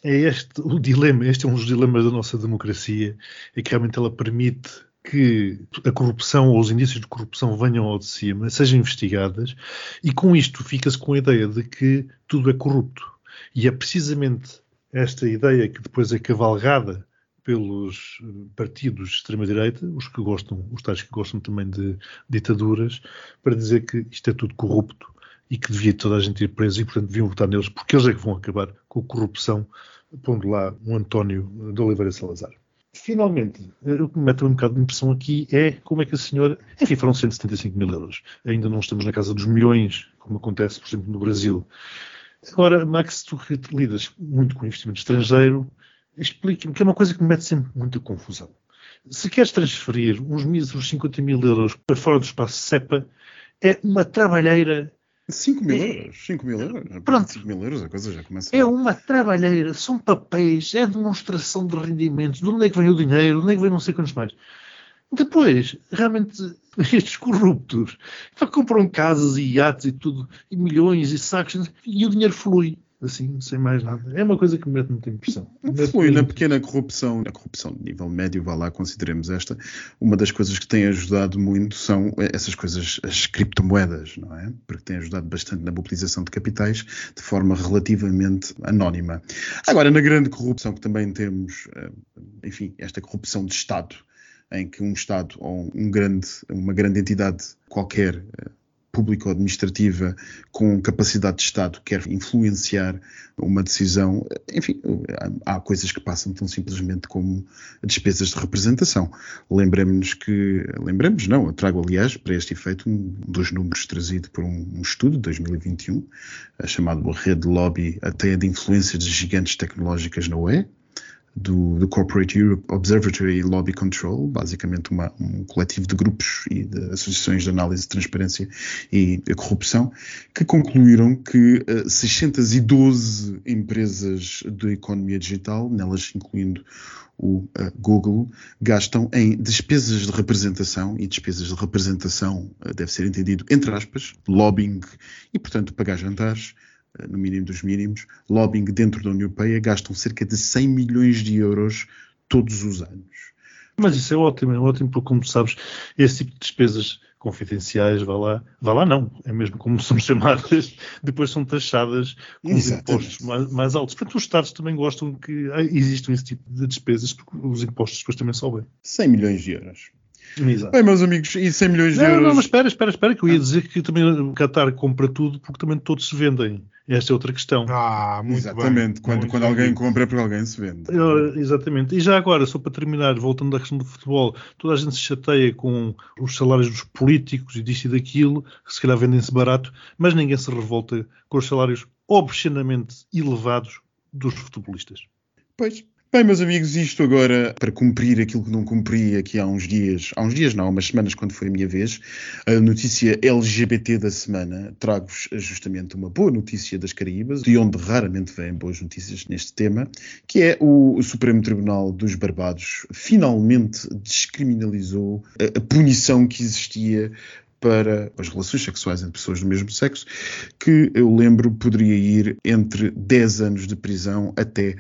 é este o dilema, este é um dos dilemas da nossa democracia, é que realmente ela permite que a corrupção ou os indícios de corrupção venham ao de cima, sejam investigadas, e com isto fica-se com a ideia de que tudo é corrupto. E é precisamente esta ideia que depois é cavalgada pelos partidos de extrema-direita, os que gostam, os tais que gostam também de ditaduras, para dizer que isto é tudo corrupto e que devia toda a gente ir preso e, portanto, deviam votar neles, porque eles é que vão acabar com a corrupção, pondo lá um António de Oliveira Salazar. Finalmente, o que me mete um bocado de impressão aqui é como é que a senhora. Enfim, foram 175 mil euros. Ainda não estamos na casa dos milhões, como acontece, por exemplo, no Brasil. Agora, Max, tu que lidas muito com investimento estrangeiro, explique-me, que é uma coisa que me mete sempre muita confusão. Se queres transferir uns míseros 50 mil euros para fora do espaço CEPA, é uma trabalheira 5 mil euros. 5 mil euros. Pronto. 5 mil euros a coisa já começa É uma trabalheira, são papéis, é demonstração de rendimentos, de onde é que vem o dinheiro, de onde é que vem não sei quantos mais. Depois, realmente, [LAUGHS] estes corruptos compram casas e iates e tudo, e milhões e sacos, e o dinheiro flui assim, sem mais nada. É uma coisa que me mete muita impressão. Foi na pequena corrupção, na corrupção de nível médio, vá lá, consideremos esta, uma das coisas que tem ajudado muito são essas coisas, as criptomoedas, não é? Porque tem ajudado bastante na mobilização de capitais de forma relativamente anónima. Agora, na grande corrupção que também temos, eh, enfim, esta corrupção de Estado, em que um Estado ou um grande, uma grande entidade qualquer eh, público-administrativa com capacidade de Estado quer influenciar uma decisão, enfim, há coisas que passam tão simplesmente como despesas de representação. Lembremos que, lembremos, não, eu trago aliás para este efeito um dos números trazido por um, um estudo de 2021, chamado Rede Lobby, a teia de influência de gigantes tecnológicas na UE, do, do, Corporate Europe Observatory Lobby Control, basicamente uma, um coletivo de grupos e de associações de análise de transparência e corrupção, que concluíram que uh, eh, 612 empresas de economia digital, nelas incluindo o uh, Google, gastam em despesas de representação, e despesas de representação uh, deve ser entendido entre aspas, lobbying e, portanto, pagar jantares, no mínimo dos mínimos, lobbying dentro da União Europeia gastam cerca de 100 milhões de euros todos os anos. Mas isso é ótimo, é ótimo porque, como sabes, esse tipo de despesas confidenciais, vá lá, vá lá não, é mesmo como [LAUGHS] são chamadas, depois são taxadas com os impostos mais, mais, altos. Portanto, os Estados também gostam que existam esse tipo de despesas, porque os impostos depois também sobem. 100 milhões de euros. Exato. Bem, meus amigos, e 100 milhões de não, euros? Não, mas espera, espera, espera, que eu ia dizer que também o Qatar compra tudo porque também todos se vendem. Esta é outra questão. Ah, muito Exatamente. Bem. Quando, muito quando bem. alguém compra é porque alguém se vende. exatamente. E já agora, só para terminar, voltando à questão do futebol, toda a gente se chateia com os salários dos políticos e disto e daquilo, que se calhar vendem-se barato, mas ninguém se revolta com os salários obscenamente elevados dos futebolistas. Pois. Bem, meus amigos, isto agora para cumprir aquilo que não cumpri aqui há uns dias, há uns dias não, há umas semanas quando foi a minha vez, a notícia LGBT da semana, trago-vos justamente uma boa notícia das Caraíbas, de onde raramente vêm boas notícias neste tema, que é o Supremo Tribunal dos Barbados finalmente descriminalizou a, a punição que existia para as relações sexuais entre pessoas do mesmo sexo, que eu lembro poderia ir entre 10 anos de prisão até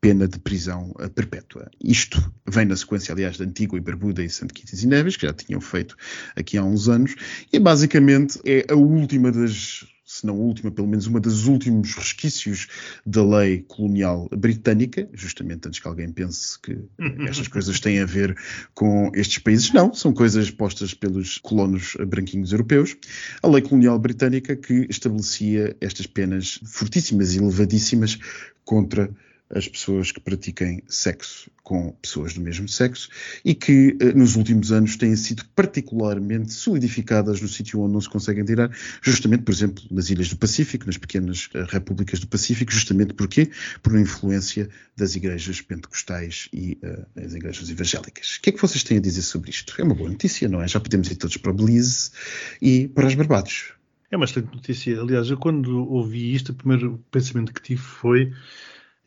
pena de prisão perpétua. Isto vem na sequência, aliás, de Antigua e Barbuda e Santo Kitts e Neves, que já tinham feito aqui há uns anos, e basicamente é a última das se não a última, pelo menos uma dos últimos resquícios da lei colonial britânica, justamente antes que alguém pense que [LAUGHS] estas coisas têm a ver com estes países. Não, são coisas postas pelos colonos branquinhos europeus. A lei colonial britânica que estabelecia estas penas fortíssimas e elevadíssimas contra as pessoas que pratiquem sexo com pessoas do mesmo sexo e que eh, nos últimos anos têm sido particularmente solidificadas no sítio onde não se conseguem tirar, justamente, por exemplo, nas ilhas do Pacífico, nas pequenas eh, repúblicas do Pacífico, justamente porquê? Por influência das igrejas pentecostais e uh, as igrejas evangélicas. O que é que vocês têm a dizer sobre isto? É uma boa notícia, não é? Já podemos ir todos para Belize e para os Barbados. É uma excelente notícia. Aliás, eu quando ouvi isto, o primeiro pensamento que tive foi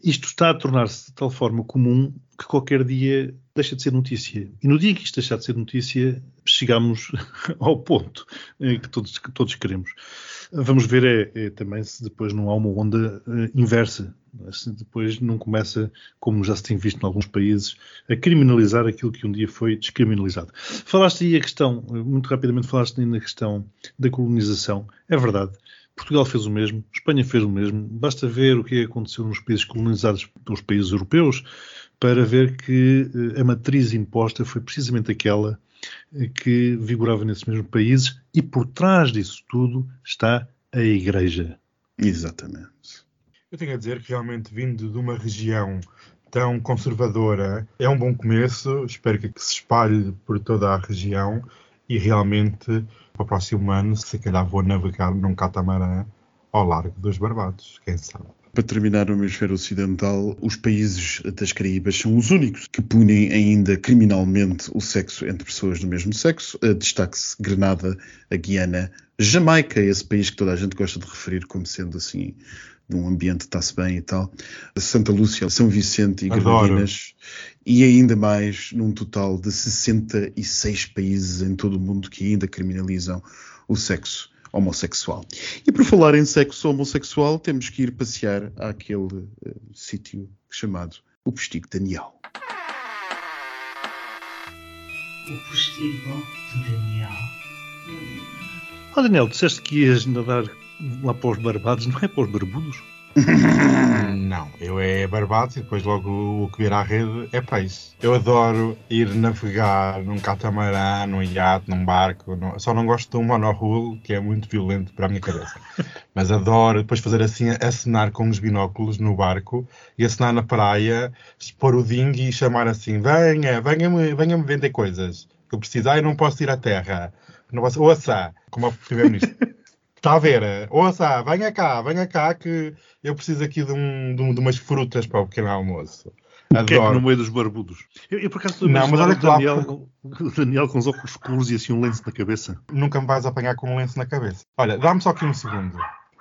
isto está a tornar-se de tal forma comum que qualquer dia deixa de ser notícia. E no dia que isto deixar de ser notícia, chegamos [LAUGHS] ao ponto eh, que todos, que todos queremos. Vamos ver é, é, também se depois não há uma onda uh, inversa, se depois não começa, como já se tem visto em alguns países, a criminalizar aquilo que um dia foi descriminalizado. Falaste aí a questão, muito rapidamente falaste aí na questão da colonização. É verdade. Portugal fez o mesmo, Espanha fez o mesmo. Basta ver o que aconteceu nos países colonizados pelos países europeus para ver que eh, a matriz imposta foi precisamente aquela eh, que vigorava nesses mesmos países e por trás disso tudo está a Igreja. Exatamente. Eu tenho a dizer que realmente vindo de uma região tão conservadora é um bom começo. Espero que se espalhe por toda a região e realmente para o próximo ano, se calhar vou navegar num catamarã ao largo dos Barbados, quem sabe. Para terminar no hemisfério ocidental, os países das Caraíbas são os únicos que punem ainda criminalmente o sexo entre pessoas do mesmo sexo. Destaque-se Grenada, a Guiana, Jamaica, esse país que toda a gente gosta de referir como sendo assim de um ambiente está-se bem e tal. Santa Lúcia, São Vicente e Adoro. Grenadinas. E ainda mais num total de 66 países em todo o mundo que ainda criminalizam o sexo homossexual. E por falar em sexo homossexual, temos que ir passear àquele uh, sítio chamado o Postigo Daniel. O postigo de Daniel. Oh, Daniel, disseste que ias nadar lá para os Barbados, não é para os Barbudos? [LAUGHS] Não, eu é Barbados e depois logo o que vier à rede é peixe. Eu adoro ir navegar num catamarã, num iate, num barco. Não, só não gosto de um monohull, que é muito violento para a minha cabeça. [LAUGHS] Mas adoro depois fazer assim, acenar com os binóculos no barco e acenar na praia, expor o dingue e chamar assim: venha, venha-me venha vender coisas. Que eu precisar e não posso ir à terra. Não posso, ouça, como o primeiro-ministro. [LAUGHS] Está a ver? Ouça, venha cá, venha cá que eu preciso aqui de, um, de, um, de umas frutas para o pequeno almoço. O que é que Adoro. no meio dos barbudos? Eu, eu por acaso estou a Não, mas olha o Daniel, o Daniel com os óculos escuros e assim um lenço na cabeça. Nunca me vais apanhar com um lenço na cabeça. Olha, dá-me só aqui um segundo.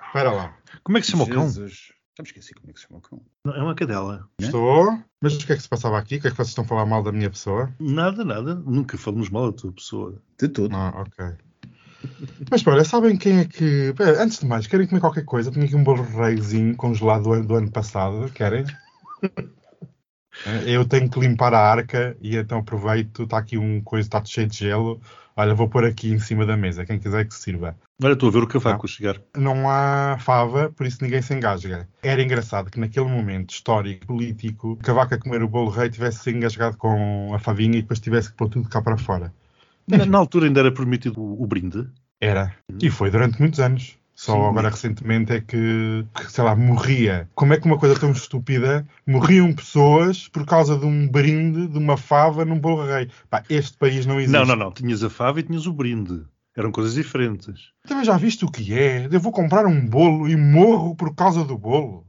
Espera lá. Como é que se chama o cão? Já me esqueci como é que se chama o cão. É uma cadela. Né? Estou. Mas o que é que se passava aqui? O que é que vocês estão a falar mal da minha pessoa? Nada, nada. Nunca falamos mal da tua pessoa. De todo. Ah, ok. Mas olha, sabem quem é que. Antes de mais, querem comer qualquer coisa? Tenho aqui um bolo reiozinho congelado do ano, do ano passado. Querem? Eh, Eu tenho que limpar a arca e então aproveito. Está aqui um coisa, está cheio de gelo. Olha, vou pôr aqui em cima da mesa. Quem quiser que sirva. Olha, estou a ver o cavaco a chegar. não há fava, por isso ninguém se engasga. Era engraçado que naquele momento histórico, político, Cavaco a comer o bolo rei tivesse se engasgado com a favinha e depois tivesse que pôr tudo cá para fora. Na, na altura ainda era permitido o, o brinde. Era. E foi durante muitos anos. Só Sim. agora recentemente é que, que, sei lá, morria. Como é que uma coisa tão estúpida morriam pessoas por causa de um brinde, de uma fava num bolo rei? Pá, este país não existe. Não, não, não. Tinhas a fava e tinhas o brinde. Eram coisas diferentes. Também já viste o que é? Eu vou comprar um bolo e morro por causa do bolo.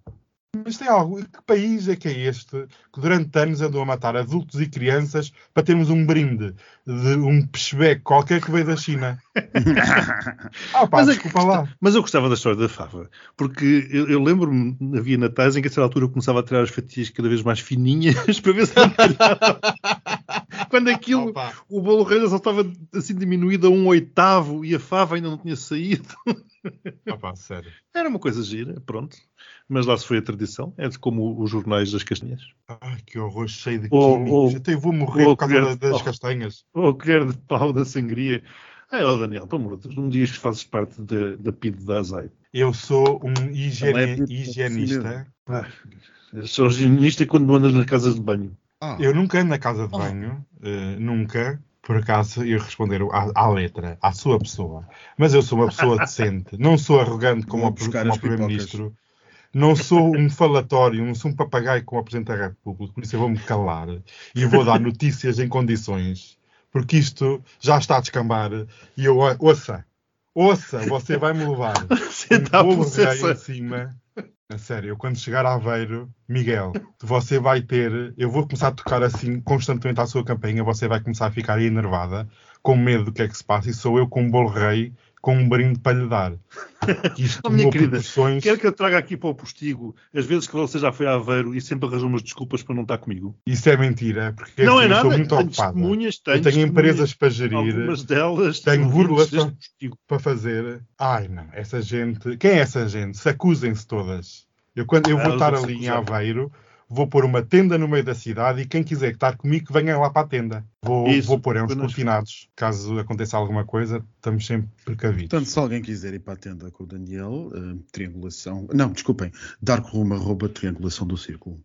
Mas tem algo. Que país é que é este que durante anos andou a matar adultos e crianças para termos um brinde de um peixebeco qualquer que veio da China? [LAUGHS] ah, pá, Mas desculpa lá. Mas eu gostava da história da fava, porque eu, eu lembro-me, havia natais em que a certa altura eu começava a tirar as fatias cada vez mais fininhas [LAUGHS] para ver se não. Quando aquilo, Opa. o bolo rei só estava assim diminuído a um oitavo e a fava ainda não tinha saído. [LAUGHS] Opa, sério. Era uma coisa gira, pronto. Mas lá se foi a tradição. É de como os jornais das castanhas. Ai, que horror cheio de químicos. Até vou morrer por causa das oh. castanhas. Ou colher de pau da sangria. Ah, ó, Daniel, pelo amor de Deus, não me digas que fazes parte da, da PID da ASAI. Eu sou um é higiene- muito higienista. Ah, sou higienista quando andas nas casas de banho. Ah, Eu nunca ando na casa de Oh. banho, eh, nunca. Por acaso eu responder à, à letra, à sua pessoa. Mas eu sou uma pessoa [LAUGHS] decente, não sou arrogante como, como o Primeiro-Ministro, não sou um falatório, não sou um papagaio como o Presidente da República, por isso eu vou-me calar e vou dar notícias em condições, porque isto já está a descambar e eu, ouça, ouça, você vai me levar [LAUGHS] a um processa. em cima. A sério, eu quando chegar a Aveiro, Miguel, você vai ter. Eu vou começar a tocar assim constantemente à sua campanha, você vai começar a ficar enervada, com medo do que é que se passa, e sou eu com um bolo rei, com um brinde para lhe dar. [LAUGHS] Isto Oh, minha querida, proporções. Quer que eu traga aqui para o postigo as vezes que você já foi a Aveiro e sempre arranjou umas desculpas para não estar comigo? Isso é mentira, porque não assim, é eu nada. sou muito tenho ocupada. testemunhas, Eu tenho tenho testemunhas. empresas para gerir, Algumas delas tenho burlas para- fazer. Ai não, essa gente. Quem é essa gente? Se acusem-se todas. Eu, quando eu Ah, vou estar ali em. Aveiro, vou pôr uma tenda no meio da cidade e quem quiser estar comigo, que venha lá para a tenda. Vou, Isso, vou pôr é uns cortinados. Caso aconteça alguma coisa, estamos sempre precavidos. Portanto, se alguém quiser ir para a tenda com o Daniel, eh, triangulação. Não, desculpem, darkroom arroba triangulação do círculo.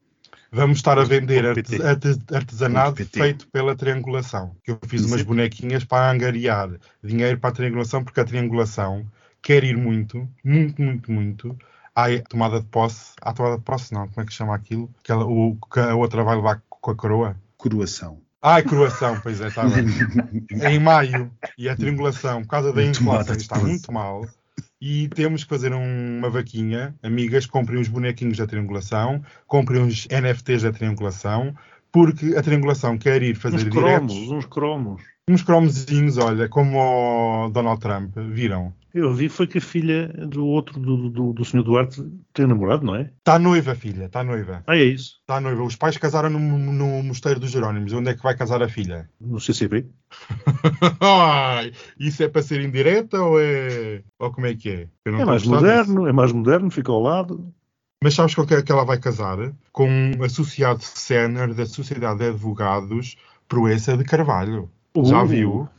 Vamos estar a vender artes- artes- artesanato feito pela triangulação. Que eu fiz Isso umas bonequinhas para angariar dinheiro para a triangulação, porque a triangulação quer ir muito, muito, muito, muito à tomada de posse. À tomada de posse, não, como é que se chama aquilo? Que, ela- o, que a outra vai levar com a coroa. Coroação. Ai, coroação, pois é, está bem. em maio e a triangulação, por causa da inflação, de está muito mal. E temos que fazer um- uma vaquinha. Amigas, comprem uns bonequinhos da triangulação, comprem uns NFTs da triangulação, porque a triangulação quer ir fazer Uns diretos. cromos, uns cromos. Uns cromozinhos, olha, como o Donald Trump, viram? Eu vi foi que a filha do outro, do, do, do senhor Duarte, tem namorado, não é? Está noiva, filha, está noiva. Ah, é isso. Está noiva. Os pais casaram no, no Mosteiro dos Jerónimos. Onde é que vai casar a filha? No CCB. [LAUGHS] Ai, isso é para ser indireta ou é. Ou como é que é? É mais gostar disso. moderno, é mais moderno, fica ao lado. Mas sabes com quem é que ela vai casar? Com um associado sénior da Sociedade de Advogados Proença de Carvalho. Já Uh. viu?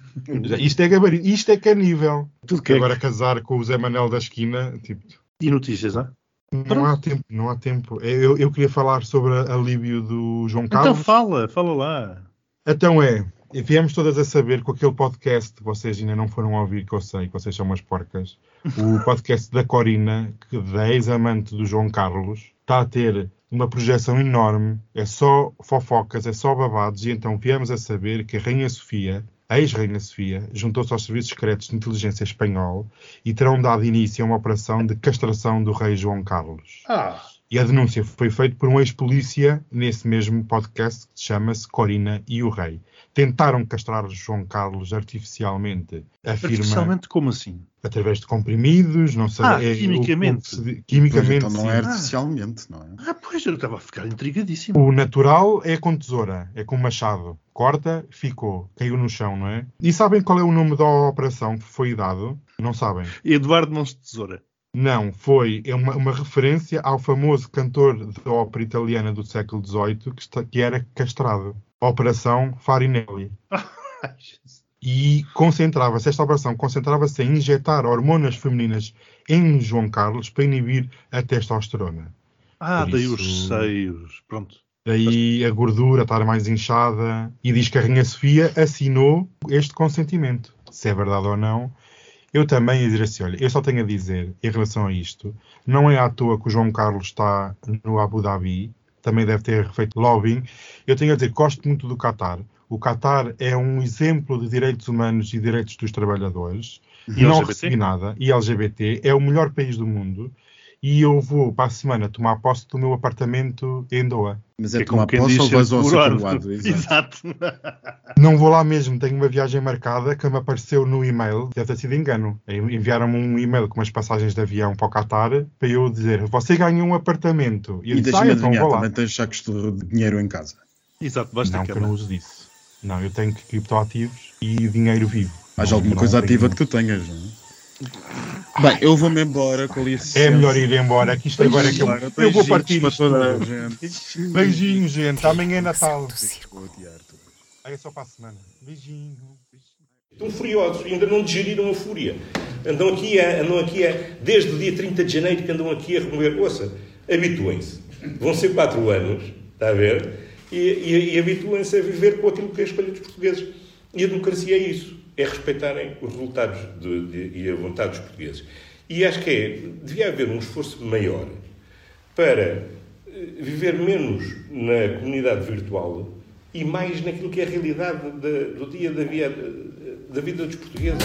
Já- Isto é gabarito, isto é canível. Tudo que é Agora casar com o Zé Manel da esquina, tipo, E notícias, ah? não há tempo, não há tempo. Eu, eu queria falar sobre a alívio do João Então Carlos. fala, fala lá. Então é, viemos todas a saber com aquele podcast que vocês ainda não foram ouvir, que eu sei que vocês são umas porcas, o [LAUGHS] podcast da Corina, que da ex-amante do João Carlos, está a ter uma projeção enorme, é só fofocas, é só babados, e então viemos a saber que a Rainha Sofia, a ex-Rainha Sofia, juntou-se aos serviços secretos de inteligência espanhol e terão dado início a uma operação de castração do rei João Carlos. Ah, E a denúncia foi feita por um ex-polícia nesse mesmo podcast que chama-se Corina e o Rei. Tentaram castrar João Carlos artificialmente, afirma, artificialmente como assim? através de comprimidos, não sei. Ah, é, o- quimicamente. o que se di- Pois, quimicamente, então não sim. é artificialmente, não é? Ah, pois, eu estava a ficar intrigadíssimo. O natural é com tesoura, é com machado. Corta, ficou, caiu no chão, não é? E sabem qual é o nome da operação que foi dado? Não sabem. Eduardo Mãos de Tesoura. Não, foi uma, uma referência ao famoso cantor de ópera italiana do século XVIII que, está- que era castrado. Operação Farinelli. [LAUGHS] E concentrava-se, esta operação concentrava-se em injetar hormonas femininas em João Carlos para inibir a testosterona. Ah, Por daí isso- os seios. Pronto. Daí a gordura estar mais inchada. E diz que a Rainha Sofia assinou este consentimento. Se é verdade ou não. Eu também ia dizer assim: olha, eu só tenho a dizer em relação a isto, não é à toa que o João Carlos está no Abu Dhabi, também deve ter feito lobbying. Eu tenho a dizer gosto muito do Qatar. O Qatar é um exemplo de direitos humanos e direitos dos trabalhadores e, não LGBT? recebi nada. E LGBT é o melhor país do mundo. E eu vou para a semana tomar posse do meu apartamento em Doha. Mas é, É tomar posse ou vais ao coroado? [LAUGHS] Exato. Não vou lá mesmo, tenho uma viagem marcada que me apareceu no e-mail, deve ter sido engano. Enviaram-me um e-mail com umas passagens de avião para o Qatar para eu dizer: Você ganha um apartamento. E eu E disse: Ah, deixa-me então adivinhar, também tens sacos de dinheiro em casa. Exato, basta Não, que eu não uso disso. Não, eu tenho criptoativos e dinheiro vivo. Mais Não- alguma coisa ativa que tu tenhas, não é? Bem, eu vou-me embora com licença. É melhor ir embora, que isto agora é que eu, eu vou beijinhos partir para toda a gente. Beijinho, gente. Amanhã é Natal. Vou odiar-te. Aí é só para a semana. Beijinho. Estão furiosos, ainda não digeriram a fúria. Andam aqui, a, andam aqui a, desde o dia 30 de janeiro que andam aqui a remover. Ouça, habituem-se. Vão ser quatro anos, está a ver? E, e, e habituem-se a viver com aquilo que é a escolha dos portugueses. E a democracia é isso. É respeitarem os resultados de, de, e a vontade dos portugueses. E acho que é, devia haver um esforço maior para eh, viver menos na comunidade virtual e mais naquilo que é a realidade do dia da, via, da vida dos portugueses.